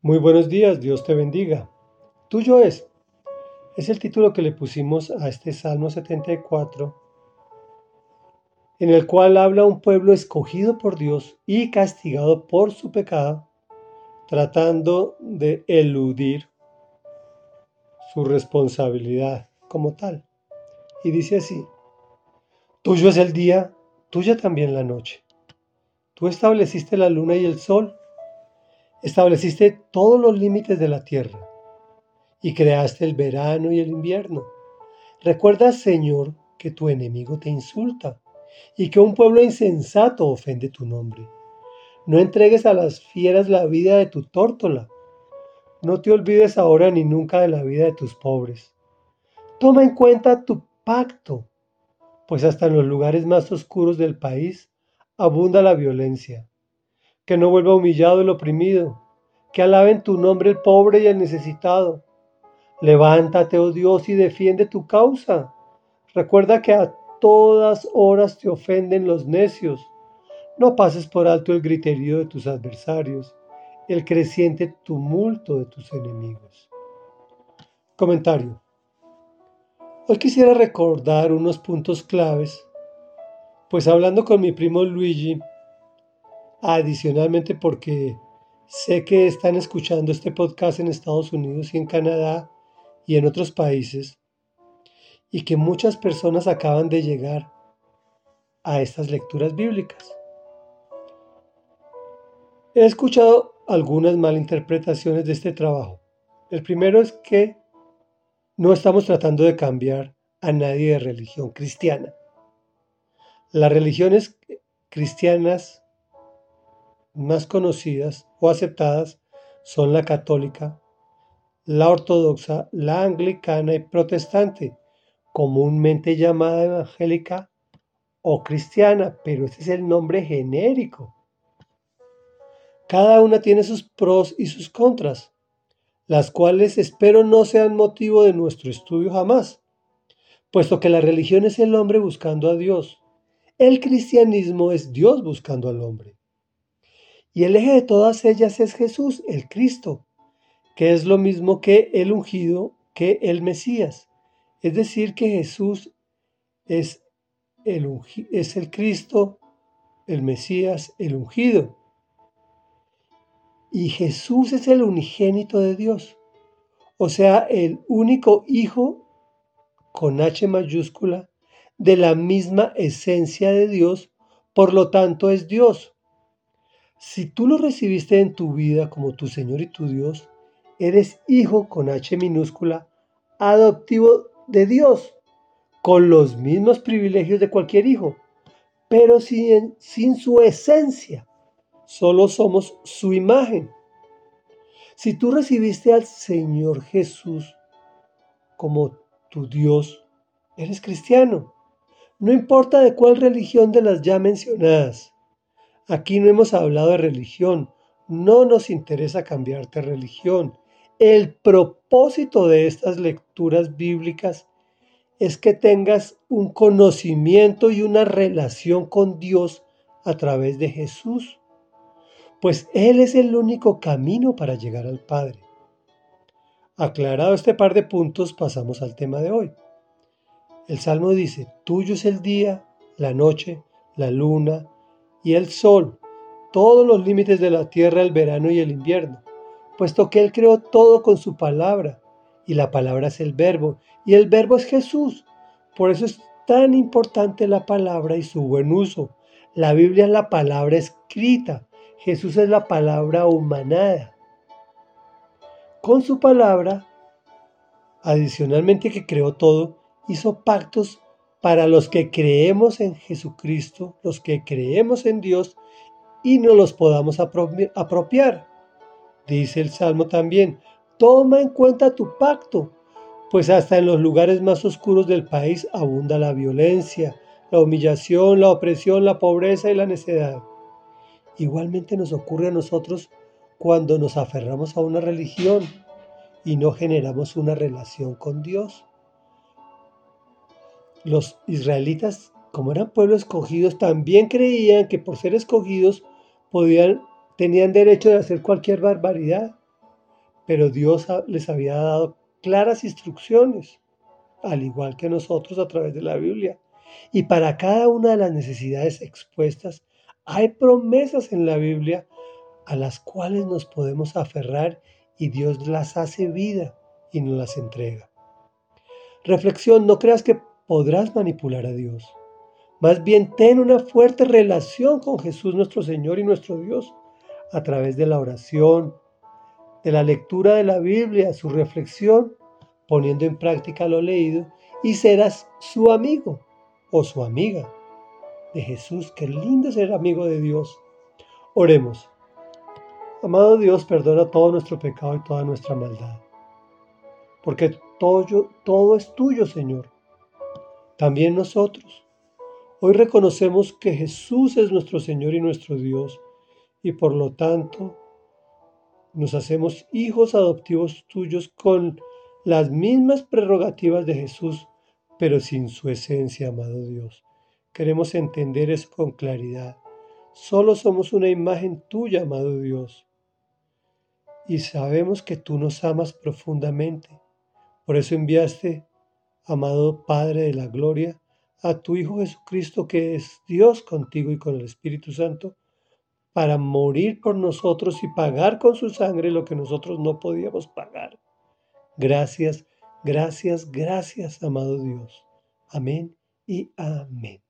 Muy buenos días, Dios te bendiga. Tuyo es. Es el título que le pusimos a este Salmo 74, en el cual habla un pueblo escogido por Dios y castigado por su pecado, tratando de eludir su responsabilidad como tal. Y dice así, Tuyo es el día, tuya también la noche. Tú estableciste la luna y el sol Estableciste todos los límites de la tierra y creaste el verano y el invierno. Recuerda, Señor, que tu enemigo te insulta y que un pueblo insensato ofende tu nombre. No entregues a las fieras la vida de tu tórtola. No te olvides ahora ni nunca de la vida de tus pobres. Toma en cuenta tu pacto, pues hasta en los lugares más oscuros del país abunda la violencia que no vuelva humillado el oprimido, que alaben tu nombre el pobre y el necesitado. Levántate, oh Dios, y defiende tu causa. Recuerda que a todas horas te ofenden los necios. No pases por alto el griterío de tus adversarios, el creciente tumulto de tus enemigos. Comentario. Hoy quisiera recordar unos puntos claves, pues hablando con mi primo Luigi, Adicionalmente porque sé que están escuchando este podcast en Estados Unidos y en Canadá y en otros países y que muchas personas acaban de llegar a estas lecturas bíblicas. He escuchado algunas malinterpretaciones de este trabajo. El primero es que no estamos tratando de cambiar a nadie de religión cristiana. Las religiones cristianas más conocidas o aceptadas son la católica, la ortodoxa, la anglicana y protestante, comúnmente llamada evangélica o cristiana, pero este es el nombre genérico. Cada una tiene sus pros y sus contras, las cuales espero no sean motivo de nuestro estudio jamás, puesto que la religión es el hombre buscando a Dios. El cristianismo es Dios buscando al hombre. Y el eje de todas ellas es Jesús, el Cristo, que es lo mismo que el ungido, que el Mesías. Es decir, que Jesús es el, es el Cristo, el Mesías, el ungido. Y Jesús es el unigénito de Dios, o sea, el único Hijo con H mayúscula de la misma esencia de Dios, por lo tanto es Dios. Si tú lo recibiste en tu vida como tu Señor y tu Dios, eres hijo con H minúscula, adoptivo de Dios, con los mismos privilegios de cualquier hijo, pero sin, sin su esencia. Solo somos su imagen. Si tú recibiste al Señor Jesús como tu Dios, eres cristiano. No importa de cuál religión de las ya mencionadas. Aquí no hemos hablado de religión, no nos interesa cambiarte religión. El propósito de estas lecturas bíblicas es que tengas un conocimiento y una relación con Dios a través de Jesús, pues Él es el único camino para llegar al Padre. Aclarado este par de puntos, pasamos al tema de hoy. El Salmo dice, tuyo es el día, la noche, la luna, y el sol, todos los límites de la tierra, el verano y el invierno, puesto que Él creó todo con su palabra, y la palabra es el verbo, y el verbo es Jesús. Por eso es tan importante la palabra y su buen uso. La Biblia es la palabra escrita, Jesús es la palabra humanada. Con su palabra, adicionalmente que creó todo, hizo pactos para los que creemos en Jesucristo, los que creemos en Dios y no los podamos apropiar. Dice el Salmo también, toma en cuenta tu pacto, pues hasta en los lugares más oscuros del país abunda la violencia, la humillación, la opresión, la pobreza y la necedad. Igualmente nos ocurre a nosotros cuando nos aferramos a una religión y no generamos una relación con Dios. Los israelitas, como eran pueblos escogidos, también creían que por ser escogidos podían, tenían derecho de hacer cualquier barbaridad pero Dios les había dado claras instrucciones, al igual que nosotros a través de la Biblia. Y para cada una de las necesidades expuestas, hay promesas en la Biblia a las cuales nos podemos aferrar y Dios las hace vida y nos las entrega. Reflexión, no creas que podrás manipular a Dios. Más bien, ten una fuerte relación con Jesús nuestro Señor y nuestro Dios a través de la oración, de la lectura de la Biblia, su reflexión, poniendo en práctica lo leído y serás su amigo o su amiga de Jesús. Qué lindo ser amigo de Dios. Oremos. Amado Dios, perdona todo nuestro pecado y toda nuestra maldad. Porque todo, todo es tuyo, Señor. También nosotros. Hoy reconocemos que Jesús es nuestro Señor y nuestro Dios y por lo tanto nos hacemos hijos adoptivos tuyos con las mismas prerrogativas de Jesús, pero sin su esencia, amado Dios. Queremos entender eso con claridad. Solo somos una imagen tuya, amado Dios. Y sabemos que tú nos amas profundamente. Por eso enviaste, amado Padre de la Gloria, a tu Hijo Jesucristo, que es Dios contigo y con el Espíritu Santo, para morir por nosotros y pagar con su sangre lo que nosotros no podíamos pagar. Gracias, gracias, gracias, amado Dios. Amén y amén.